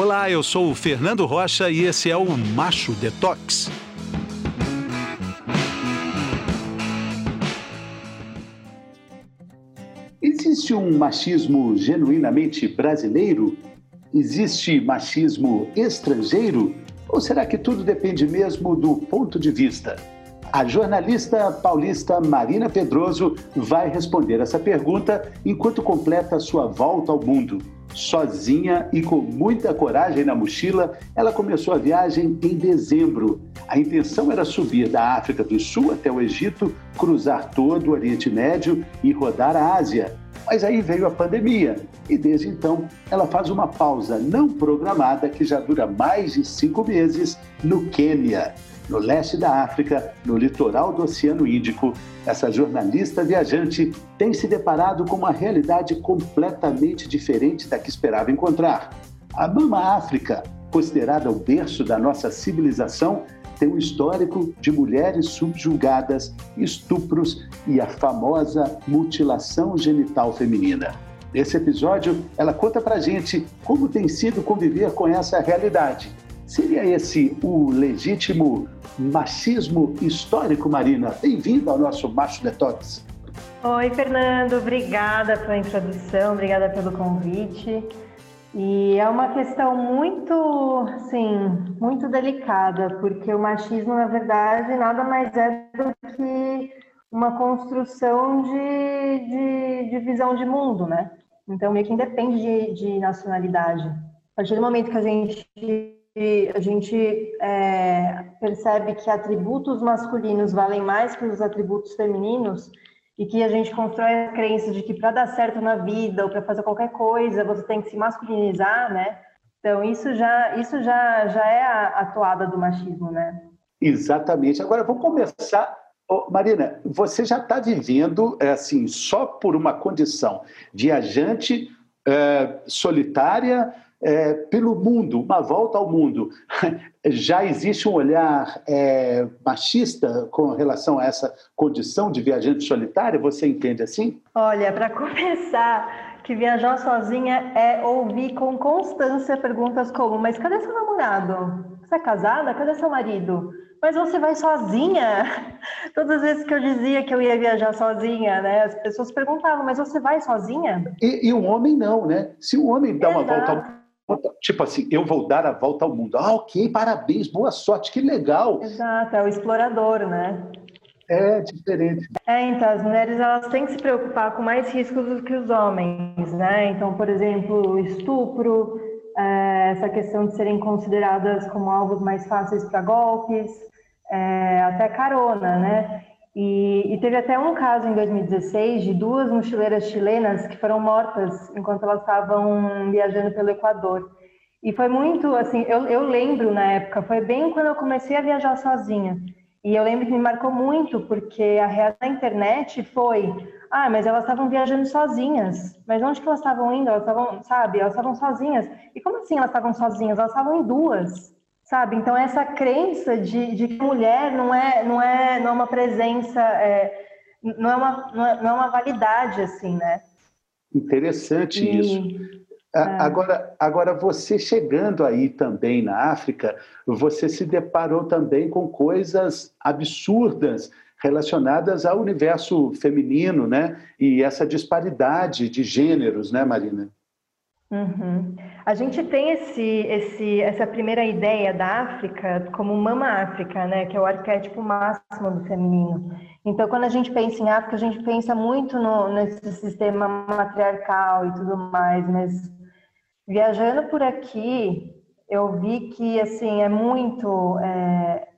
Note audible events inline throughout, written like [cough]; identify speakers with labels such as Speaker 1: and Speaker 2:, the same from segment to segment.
Speaker 1: Olá, eu sou o Fernando Rocha e esse é o Macho Detox.
Speaker 2: Existe um machismo genuinamente brasileiro? Existe machismo estrangeiro? Ou será que tudo depende mesmo do ponto de vista? A jornalista paulista Marina Pedroso vai responder essa pergunta enquanto completa sua volta ao mundo. Sozinha e com muita coragem na mochila, ela começou a viagem em dezembro. A intenção era subir da África do Sul até o Egito, cruzar todo o Oriente Médio e rodar a Ásia. Mas aí veio a pandemia e desde então ela faz uma pausa não programada que já dura mais de cinco meses no Quênia no leste da África, no litoral do Oceano Índico, essa jornalista viajante tem se deparado com uma realidade completamente diferente da que esperava encontrar. A Mama África, considerada o berço da nossa civilização, tem um histórico de mulheres subjugadas, estupros e a famosa mutilação genital feminina. Nesse episódio, ela conta pra gente como tem sido conviver com essa realidade Seria esse o legítimo machismo histórico, Marina? Bem-vindo ao nosso Macho Detox.
Speaker 3: Oi, Fernando, obrigada pela introdução, obrigada pelo convite. E é uma questão muito, sim, muito delicada, porque o machismo, na verdade, nada mais é do que uma construção de, de, de visão de mundo, né? Então, meio que independe de, de nacionalidade. A partir do momento que a gente a gente é, percebe que atributos masculinos valem mais que os atributos femininos e que a gente constrói a crença de que para dar certo na vida ou para fazer qualquer coisa você tem que se masculinizar, né? Então isso já isso já já é a, a toada do machismo, né?
Speaker 2: Exatamente. Agora vamos começar Marina, você já está vivendo é, assim só por uma condição viajante é, solitária é, pelo mundo, uma volta ao mundo, [laughs] já existe um olhar é, machista com relação a essa condição de viajante solitária? Você entende assim?
Speaker 3: Olha, para [laughs] começar, que viajar sozinha é ouvir com constância perguntas como: mas cadê seu namorado? Você é casada? Cadê seu marido? Mas você vai sozinha? [laughs] Todas as vezes que eu dizia que eu ia viajar sozinha, né? As pessoas perguntavam, mas você vai sozinha?
Speaker 2: E, e o homem não, né? Se o homem dá Exato. uma volta ao Tipo assim, eu vou dar a volta ao mundo. Ah, ok, parabéns, boa sorte, que legal.
Speaker 3: Exato, é o explorador, né?
Speaker 2: É diferente.
Speaker 3: É, então, as mulheres elas têm que se preocupar com mais riscos do que os homens, né? Então, por exemplo, estupro, é, essa questão de serem consideradas como alvos mais fáceis para golpes, é, até carona, né? E, e, teve até um caso em 2016 de duas mochileiras chilenas que foram mortas enquanto elas estavam viajando pelo Equador. E foi muito, assim, eu, eu lembro na época, foi bem quando eu comecei a viajar sozinha. E eu lembro que me marcou muito, porque a reação da internet foi: ah, mas elas estavam viajando sozinhas. Mas onde que elas estavam indo? Elas estavam, sabe, elas estavam sozinhas. E como assim elas estavam sozinhas? Elas estavam em duas sabe? Então essa crença de, de que mulher não é não é não é uma presença é, não é uma não é, não é, uma validade assim, né?
Speaker 2: Interessante e, isso. É. Agora, agora você chegando aí também na África, você se deparou também com coisas absurdas relacionadas ao universo feminino, né? E essa disparidade de gêneros, né, Marina?
Speaker 3: Uhum. A gente tem esse, esse, essa primeira ideia da África como Mama África, né, que é o arquétipo máximo do feminino. Então, quando a gente pensa em África, a gente pensa muito no, nesse sistema matriarcal e tudo mais, mas viajando por aqui, eu vi que assim é muito é,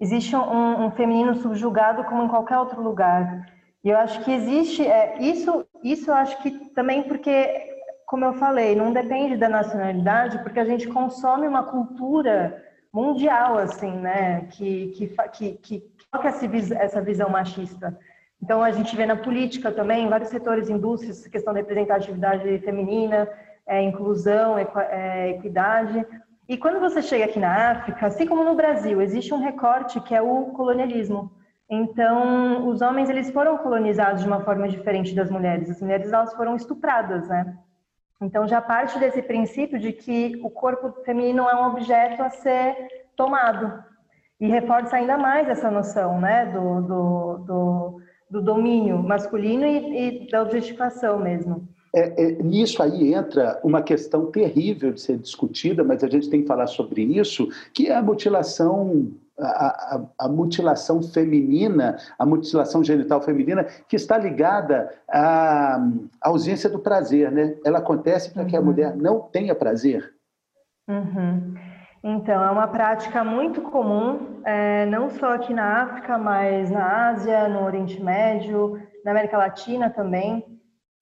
Speaker 3: existe um, um, feminino subjugado como em qualquer outro lugar. E eu acho que existe é, isso. Isso eu acho que também porque como eu falei, não depende da nacionalidade, porque a gente consome uma cultura mundial, assim, né, que, que, que, que toca essa visão machista. Então, a gente vê na política também, em vários setores, indústrias, questão da representatividade feminina, é, inclusão, é, equidade. E quando você chega aqui na África, assim como no Brasil, existe um recorte que é o colonialismo. Então, os homens eles foram colonizados de uma forma diferente das mulheres. As mulheres elas foram estupradas, né? Então já parte desse princípio de que o corpo feminino é um objeto a ser tomado e reforça ainda mais essa noção, né, do, do, do, do domínio masculino e, e, da objetificação mesmo.
Speaker 2: É, é, nisso aí entra uma questão terrível de ser discutida, mas a gente tem que falar sobre isso, que é a mutilação a, a, a, mutilação feminina, a mutilação genital feminina, que está ligada à, à ausência do prazer, né? Ela acontece para uhum. que a uhum. mulher não tenha prazer.
Speaker 3: Uhum. Então, é uma prática muito comum, é, não só aqui na África, mas na Ásia, no Oriente Médio, na América Latina também.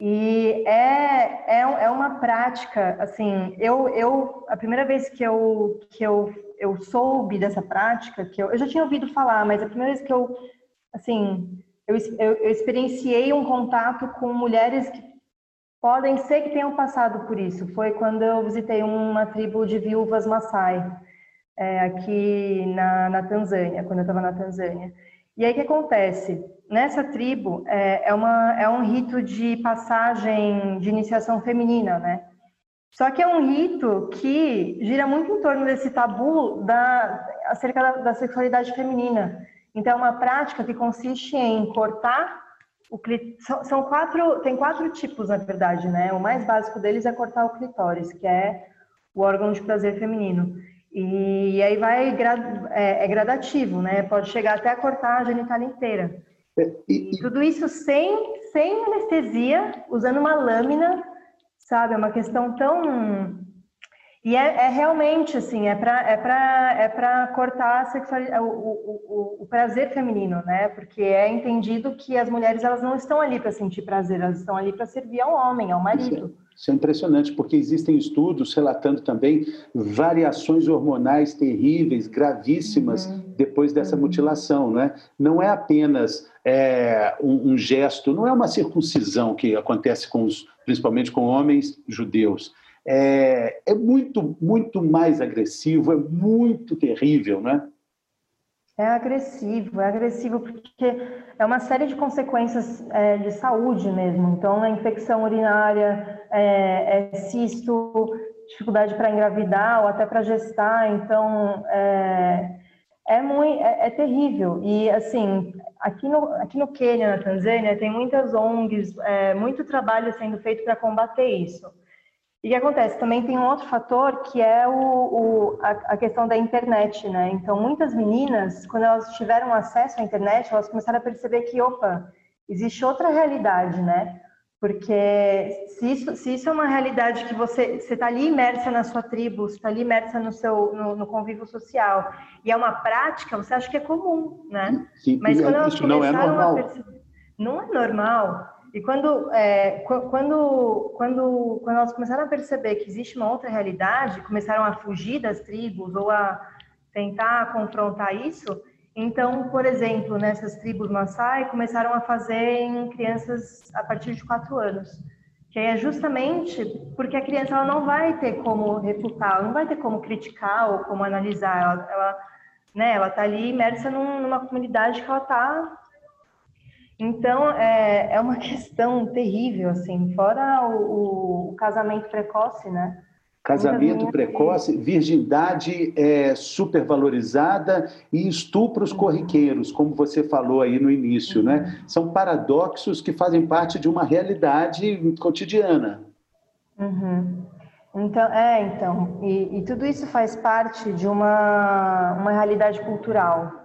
Speaker 3: E é, é, é uma prática, assim, eu, eu a primeira vez que eu, que eu, eu soube dessa prática, que eu, eu já tinha ouvido falar, mas a primeira vez que eu, assim, eu, eu, eu experienciei um contato com mulheres que podem ser que tenham passado por isso, foi quando eu visitei uma tribo de viúvas Maasai, é, aqui na, na Tanzânia, quando eu estava na Tanzânia. E aí o que acontece? Nessa tribo é, é, uma, é um rito de passagem de iniciação feminina, né? Só que é um rito que gira muito em torno desse tabu da, acerca da, da sexualidade feminina. Então, é uma prática que consiste em cortar o são, são quatro, tem quatro tipos, na verdade, né? O mais básico deles é cortar o clitóris, que é o órgão de prazer feminino. E aí vai é, é, gradativo, né? Pode chegar até a cortar a genital inteira. É, e, e, tudo isso sem, sem anestesia, usando uma lâmina, sabe? É uma questão tão. E é, é realmente assim, é para é pra, é pra cortar o, o, o, o, prazer feminino, né? Porque é entendido que as mulheres elas não estão ali para sentir prazer, elas estão ali para servir ao homem, ao marido.
Speaker 2: Isso é impressionante, porque existem estudos relatando também variações hormonais terríveis, gravíssimas, uhum. depois dessa uhum. mutilação. Né? Não é apenas é, um, um, gesto, não é uma circuncisão que acontece com os, principalmente com homens judeus. É, é muito, muito mais agressivo, é muito terrível, né?
Speaker 3: É agressivo, é agressivo porque é uma série de consequências é, de saúde mesmo. Então, é infecção urinária, é, é cisto, dificuldade para engravidar ou até para gestar. Então, é, é, muito, é, é, terrível. E, assim, aqui no, aqui no Quênia, na Tanzânia, tem muitas ONGs, é, muito trabalho sendo feito para combater isso. E o que acontece? Também tem um outro fator que é o, o a, a, questão da internet, né? Então, muitas meninas, quando elas tiveram acesso à internet, elas começaram a perceber que, opa, existe outra realidade, né? Porque se isso, se isso é uma realidade que você está ali imersa na sua tribo, está ali imersa no seu no, no, convívio social, e é uma prática, você acha que é comum, né?
Speaker 2: Sim, Mas quando elas isso não é normal. Perceber,
Speaker 3: não é normal. E quando, é, quando, quando, quando elas começaram a perceber que existe uma outra realidade, começaram a fugir das tribos ou a tentar confrontar isso, então, por exemplo, nessas tribos Maasai, começaram a fazer em crianças a partir de quatro anos. Que é justamente porque a criança ela não vai ter como refutar, não vai ter como criticar ou como analisar. Ela, ela né, ela está ali imersa num, numa comunidade que ela está então, é, é uma [laughs] questão terrível, assim, fora o, o casamento precoce, né?
Speaker 2: Casamento precoce, virgindade é, supervalorizada e estupros corriqueiros, como você falou aí no início, né? Uhum. São paradoxos que fazem parte de uma realidade cotidiana.
Speaker 3: Uhum. Então, é, então, e, e, tudo isso faz parte de uma, uma realidade cultural,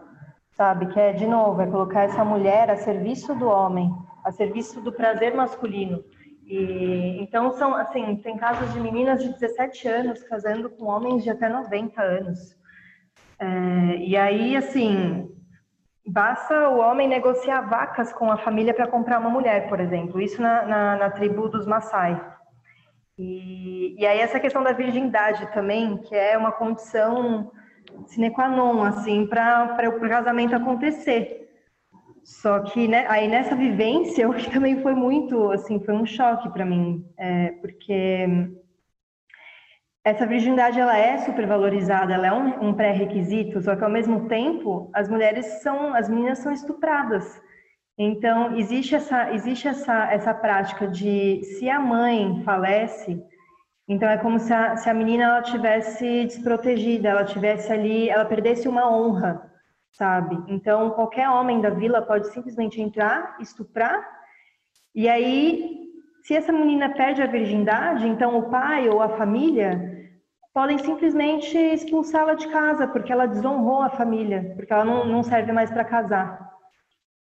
Speaker 3: sabe? Que é, de novo, é colocar essa mulher a serviço do homem, a serviço do prazer masculino. E, então, são, assim, tem casos de meninas de 17 anos casando com homens de até 90 anos. É, e aí, assim, basta o homem negociar vacas com a família para comprar uma mulher, por exemplo. Isso na, na, na tribo dos Maasai. E, e aí, essa questão da virgindade também, que é uma condição sine qua non, assim, para o casamento acontecer. Só que, né, aí nessa vivência, [laughs] eu que também foi muito, assim, foi um choque para mim, é, porque essa virgindade, ela é supervalorizada, ela é um, um pré-requisito, só que ao mesmo tempo, as mulheres são, as meninas são estupradas. Então, existe essa, existe essa, essa prática de, se a mãe falece, Então é como se a, se a menina ela tivesse desprotegida, ela tivesse ali, ela perdesse uma honra, sabe? Então qualquer homem da vila pode simplesmente entrar, estuprar, e aí se essa menina perde a virgindade, então o pai ou a família podem simplesmente expulsá-la de casa porque ela desonrou a família, porque ela não, não serve mais para casar.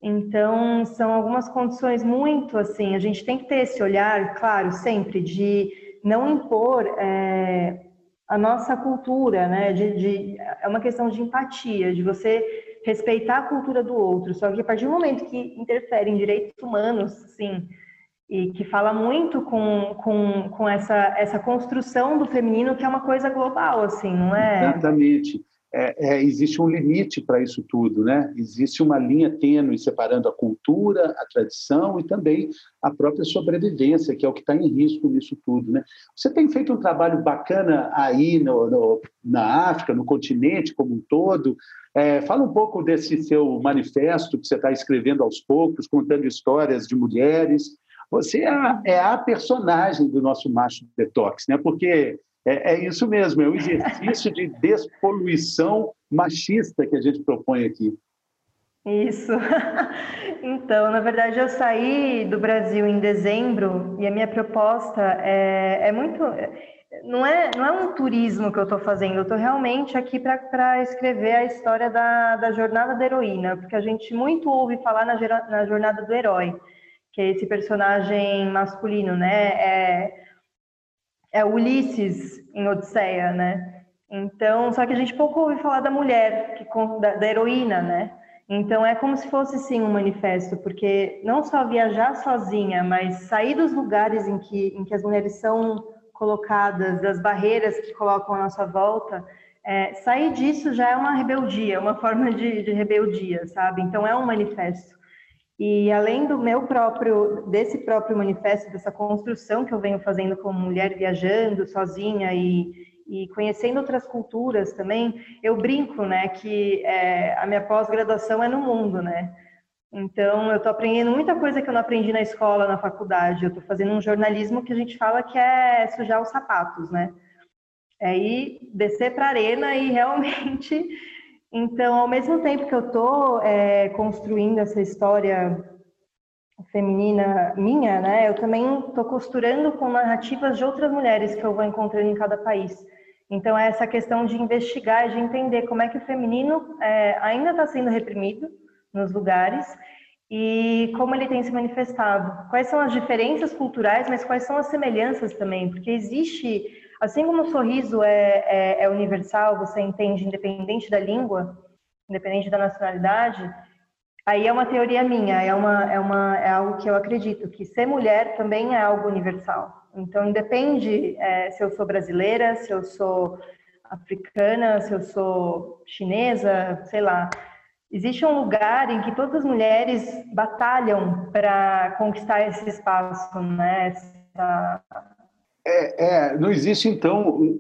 Speaker 3: Então, são algumas condições muito assim. A gente tem que ter esse olhar, claro, sempre de não impor é, a nossa cultura, né? De, de, é uma questão de empatia, de você respeitar a cultura do outro. Só que a partir do momento que interfere em direitos humanos, sim, e que fala muito com, com, com essa, essa construção do feminino, que é uma coisa global, assim, não é?
Speaker 2: Exatamente é, é, existe um limite para isso tudo, né? Existe uma linha tênue separando a cultura, a tradição e também a própria sobrevivência, que é o que está em risco nisso tudo, né? Você tem feito um trabalho bacana aí no, no, na África, no continente como um todo. É, fala um pouco desse seu manifesto que você está escrevendo aos poucos, contando histórias de mulheres. Você é a, é a personagem do nosso macho detox, né? Porque é, é isso mesmo, é o exercício de despoluição machista que a gente propõe aqui.
Speaker 3: Isso. [laughs] Então, na verdade, eu saí do Brasil em dezembro e a minha proposta é, é muito. Não é, não é um turismo que eu estou fazendo, eu estou realmente aqui para escrever a história da, da jornada da heroína, porque a gente muito ouve falar na, na jornada do herói, que é esse personagem masculino, né? É, é Ulisses em Odisseia, né? Então, só que a gente pouco ouve falar da mulher, que, da, da heroína, né? Então é como se fosse sim um manifesto, porque não só viajar sozinha, mas sair dos lugares em que, em que as mulheres são colocadas, das barreiras que colocam à nossa volta, é, sair disso já é uma rebeldia, uma forma de, de rebeldia, sabe? Então é um manifesto. E além do meu próprio, desse próprio manifesto, dessa construção que eu venho fazendo como mulher viajando sozinha e, e conhecendo outras culturas também, eu brinco, né, que é, a minha pós-graduação é no mundo, né? Então, eu estou aprendendo muita coisa que eu não aprendi na escola, na faculdade. Eu estou fazendo um jornalismo que a gente fala que é sujar os sapatos, né? É ir descer para a arena e realmente então, ao mesmo tempo que eu estou é, construindo essa história feminina minha, né, eu também estou costurando com narrativas de outras mulheres que eu vou encontrando em cada país. Então, é essa questão de investigar, de entender como é que o feminino é, ainda está sendo reprimido nos lugares e como ele tem se manifestado. Quais são as diferenças culturais, mas quais são as semelhanças também? Porque existe Assim como o sorriso é, é, é universal, você entende independente da língua, independente da nacionalidade, aí é uma teoria minha, é, uma, é, uma, é algo que eu acredito, que ser mulher também é algo universal. Então, independe é, se eu sou brasileira, se eu sou africana, se eu sou chinesa, sei lá. Existe um lugar em que todas as mulheres batalham para conquistar esse espaço, né? Essa,
Speaker 2: é, é, não existe, então.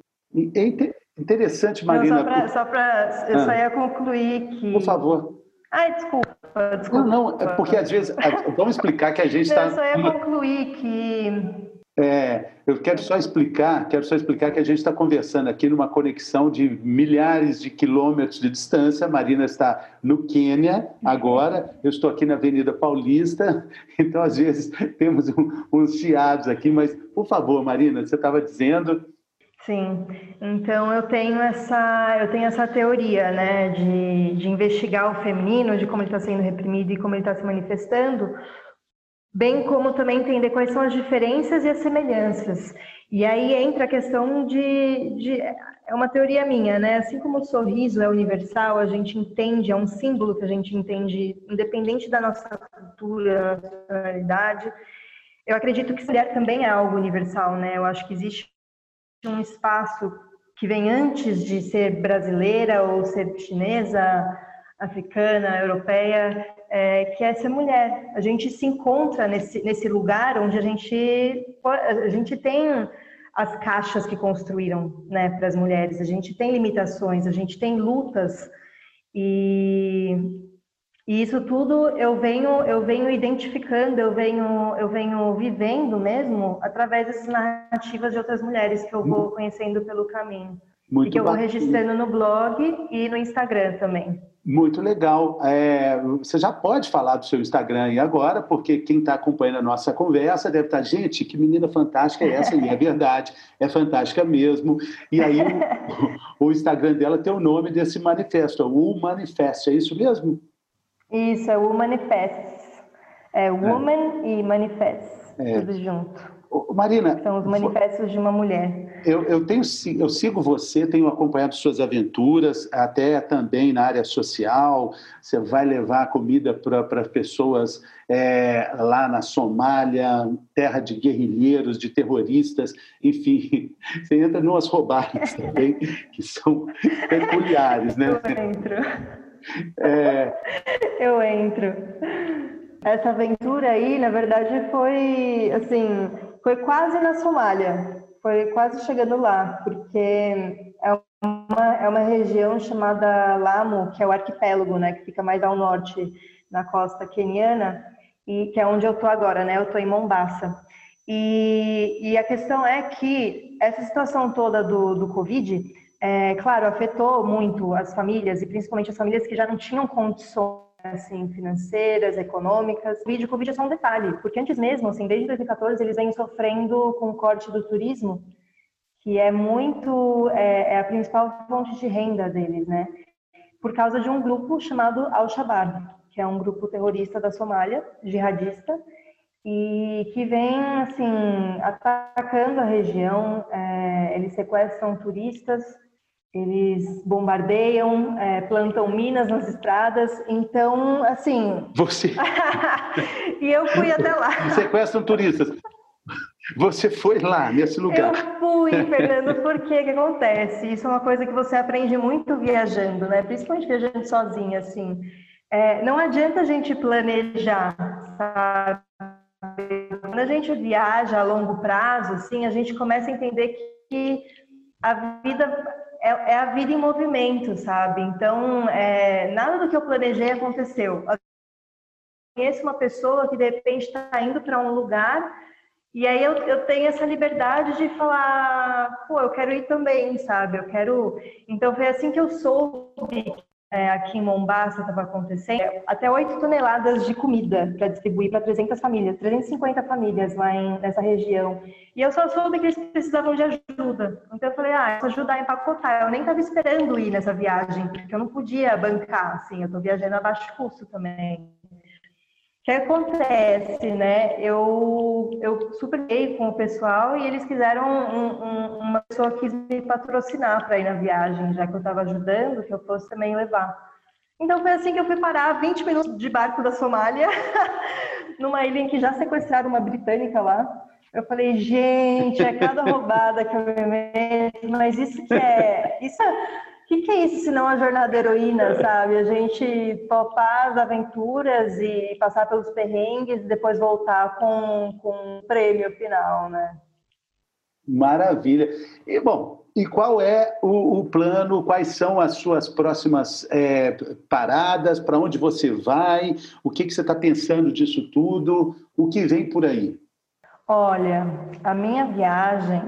Speaker 2: É interessante, Marina.
Speaker 3: Não, só para. Eu ah. só ia concluir que.
Speaker 2: Por favor.
Speaker 3: Ai, desculpa, desculpa.
Speaker 2: Não, não, é porque às vezes. Vamos explicar que a gente está.
Speaker 3: Eu só ia concluir que
Speaker 2: é, eu quero só explicar, quero só explicar que a gente está conversando aqui numa conexão de milhares de quilômetros de distância. A Marina está no Quênia agora, eu estou aqui na Avenida Paulista, [laughs] então às vezes temos um, uns chiados aqui, mas por favor, Marina, você estava dizendo.
Speaker 3: Sim, então eu tenho essa, eu tenho essa teoria, né, de, de investigar o feminino, de como ele está sendo reprimido e como ele está se manifestando, bem como também entender quais são as diferenças e as semelhanças. E aí entra a questão de, de, é uma teoria minha, né? Assim como o sorriso é universal, a gente entende, é um símbolo que a gente entende, independente da nossa cultura, nacionalidade. Eu acredito que mulher também é algo universal, né? Eu acho que existe um espaço que vem antes de ser brasileira ou ser chinesa, africana, europeia, é, que é ser mulher. A gente se encontra nesse, nesse lugar onde a gente, a gente tem as caixas que construíram né, para as mulheres, a gente tem limitações, a gente tem lutas e E isso tudo eu venho, eu venho identificando, eu venho, eu venho vivendo mesmo através dessas narrativas de outras mulheres que eu vou conhecendo pelo caminho. Muito e que eu vou registrando no blog e no Instagram também.
Speaker 2: Muito legal. É, você já pode falar do seu Instagram aí agora, porque quem está acompanhando a nossa conversa deve estar, tá, gente, que menina fantástica é essa? E é verdade, é fantástica mesmo. E aí o, o Instagram dela tem o nome desse manifesto, o Manifesto, é isso mesmo?
Speaker 3: Isso, é o Manifest. É, é Woman é. e Manifest, é. tudo junto.
Speaker 2: Marina.
Speaker 3: São os manifestos de uma mulher.
Speaker 2: Eu, eu, tenho, eu sigo você, tenho acompanhado suas aventuras, até também na área social. Você vai levar comida para pessoas é, lá na Somália, terra de guerrilheiros, de terroristas, enfim. [laughs] Você entra em umas roubadas também que são [laughs] peculiares, né?
Speaker 3: Eu entro. É... Eu entro. Essa aventura aí, na verdade, foi assim foi quase na Somália, foi quase chegando lá, porque é uma, é uma região chamada Lamu, que é o arquipélago, né, que fica mais ao norte, na costa queniana, e que é onde eu estou agora, né, eu estou em Mombasa. E, e, a questão é que essa situação toda do, do Covid, é, claro, afetou muito as famílias, e principalmente as famílias que já não tinham condições assim, financeiras, econômicas. O vídeo Covid é só um detalhe, porque antes mesmo, assim, desde 2014, eles vêm sofrendo com o corte do turismo, que é muito, é, é a principal fonte de renda deles, né? Por causa de um grupo chamado Al-Shabaab, que é um grupo terrorista da Somália, jihadista, e que vem, assim, atacando a região, é, eles sequestram turistas, eles bombardeiam, é, plantam minas nas estradas, então, assim.
Speaker 2: Você. [laughs]
Speaker 3: e eu fui até lá.
Speaker 2: Sequestram turistas. Você foi lá, nesse lugar.
Speaker 3: Eu fui, Fernando, porque que acontece? Isso é uma coisa que você aprende muito viajando, né? Principalmente viajando sozinha, assim. É, não adianta a gente planejar, sabe? Quando a gente viaja a longo prazo, assim, a gente começa a entender que a vida é, é, a vida em movimento, sabe? Então, é, nada do que eu planejei aconteceu. Eu conheço uma pessoa que de repente está indo para um lugar e aí eu, eu tenho essa liberdade de falar, pô, eu quero ir também, sabe? Eu quero. Então foi assim que eu soube é, aqui em Mombasa estava acontecendo, até 8 toneladas de comida para distribuir para 300 famílias, 350 famílias lá em, nessa região. E eu só soube que eles precisavam de ajuda. Então eu falei, ah, ajudar a empacotar. Eu nem estava esperando ir nessa viagem, porque eu não podia bancar, assim, eu estou viajando a baixo custo também. O que acontece, né? Eu, eu superei com o pessoal e eles quiseram um, um, uma pessoa quis me patrocinar para ir na viagem, já que eu estava ajudando, que eu fosse também levar. Então foi assim que eu fui parar 20 minutos de barco da Somália, [laughs] numa ilha em que já sequestraram uma britânica lá. Eu falei, gente, é cada [laughs] roubada que eu me meto, mas isso que é. Isso é que, que é isso se não a jornada heroína, sabe? A gente topar as aventuras e passar pelos perrengues e depois voltar com, com um prêmio final, né?
Speaker 2: Maravilha. E, bom, e qual é o, o plano? Quais são as suas próximas é, paradas? Para onde você vai? O que, que você está pensando disso tudo? O que vem por aí?
Speaker 3: Olha, a minha viagem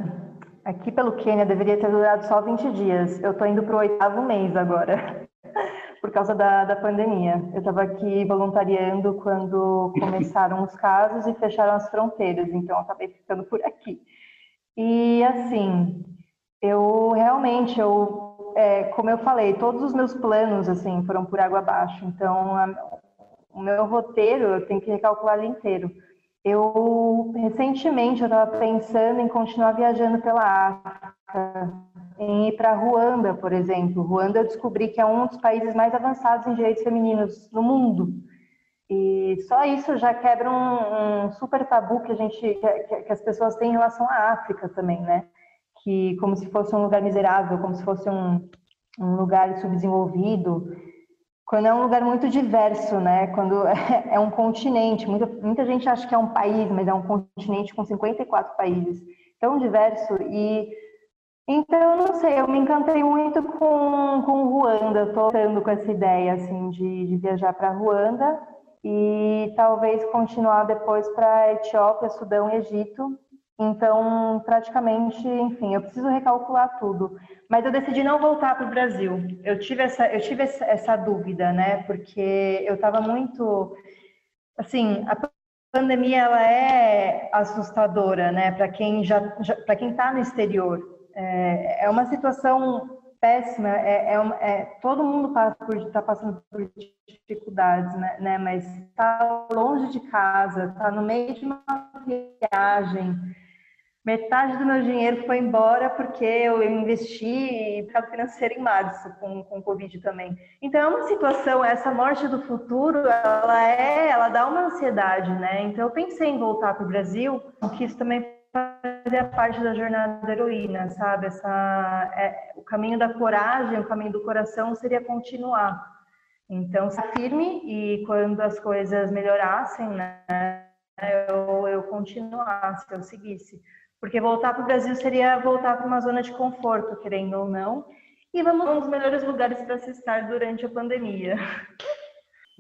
Speaker 3: Aqui pelo Quênia deveria ter durado só 20 dias. Eu estou indo para o oitavo mês agora, [laughs] por causa da, da pandemia. Eu estava aqui voluntariando quando começaram os casos e fecharam as fronteiras, então acabei ficando por aqui. E assim, eu realmente, eu, é, como eu falei, todos os meus planos assim foram por água abaixo. Então, a, o meu roteiro eu tenho que recalcular ele inteiro. Eu recentemente eu estava pensando em continuar viajando pela África, em ir para Ruanda, por exemplo. Ruanda eu descobri que é um dos países mais avançados em direitos femininos no mundo. E só isso já quebra um, um super tabu que a gente que, que, as pessoas têm em relação à África também, né? Que como se fosse um lugar miserável, como se fosse um, um lugar subdesenvolvido quando é um lugar muito diverso, né? Quando [laughs] é um continente, muita, muita gente acha que é um país, mas é um continente com 54 países, tão diverso e Então, não sei, eu me encantei muito com, com Ruanda, estou tentando com essa ideia, assim, de, de viajar para Ruanda e talvez continuar depois para Etiópia, Sudão e Egito. Então, praticamente, enfim, eu preciso recalcular tudo. Mas eu decidi não voltar para o Brasil. Eu tive essa, eu tive essa, dúvida, né? Porque eu estava muito, assim, a pandemia ela é assustadora, né? Para quem já, já para quem está no exterior. É, é uma situação péssima. É, é, é, todo mundo está passando por dificuldades, né? né? Mas está longe de casa, está no meio de uma viagem. Metade do meu dinheiro foi embora porque eu investi mercado financeiro em março com, com Covid também. Então é uma situação, essa morte do futuro, ela é, ela dá uma ansiedade, né? Então eu pensei em voltar para o Brasil, que isso também fazia parte da jornada da heroína, sabe? Essa, é, o caminho da coragem, o caminho do coração seria continuar. Então, se firme e quando as coisas melhorassem, né, eu, eu continuasse, eu seguisse. Porque voltar para o Brasil seria voltar para uma zona de conforto, querendo ou não. E vamos um dos melhores lugares para se estar durante a pandemia.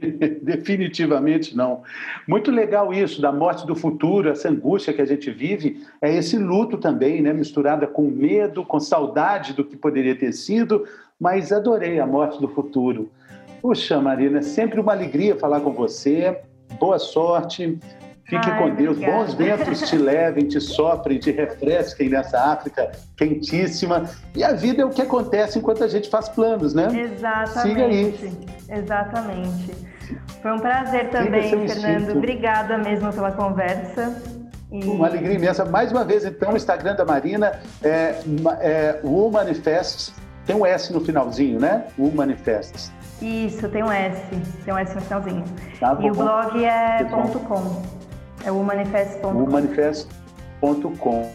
Speaker 3: [laughs]
Speaker 2: Definitivamente não. Muito legal isso da morte do futuro, essa angústia que a gente vive, é esse luto também, né? Misturada com medo, com saudade do que poderia ter sido, mas adorei a morte do futuro. Puxa, Marina, é sempre uma alegria falar com você. Boa sorte. Fique Ai, com Deus. Obrigada. Bons ventos te [laughs] levem, te soprem, te refresquem nessa África quentíssima. E a vida é o que acontece enquanto a gente faz planos, né?
Speaker 3: Exatamente. Siga aí. Exatamente. Foi um prazer também, Fernando. Instinto. Obrigada mesmo pela conversa.
Speaker 2: E... Uma alegria imensa. Mais uma vez, então, o Instagram da Marina é, é o Manifests. Tem um S no finalzinho, né? O Manifests.
Speaker 3: Isso, tem um S. Tem um S no finalzinho. Tá, e o blog é ponto .com. É o manifesto.com.
Speaker 2: manifesto.com.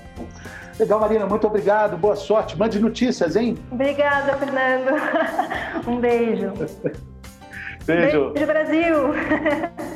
Speaker 2: Legal, Marina, muito obrigado. Boa sorte. Mande notícias, hein?
Speaker 3: Obrigada, Fernando. [laughs] Um beijo.
Speaker 2: beijo.
Speaker 3: Beijo, Brasil. [laughs]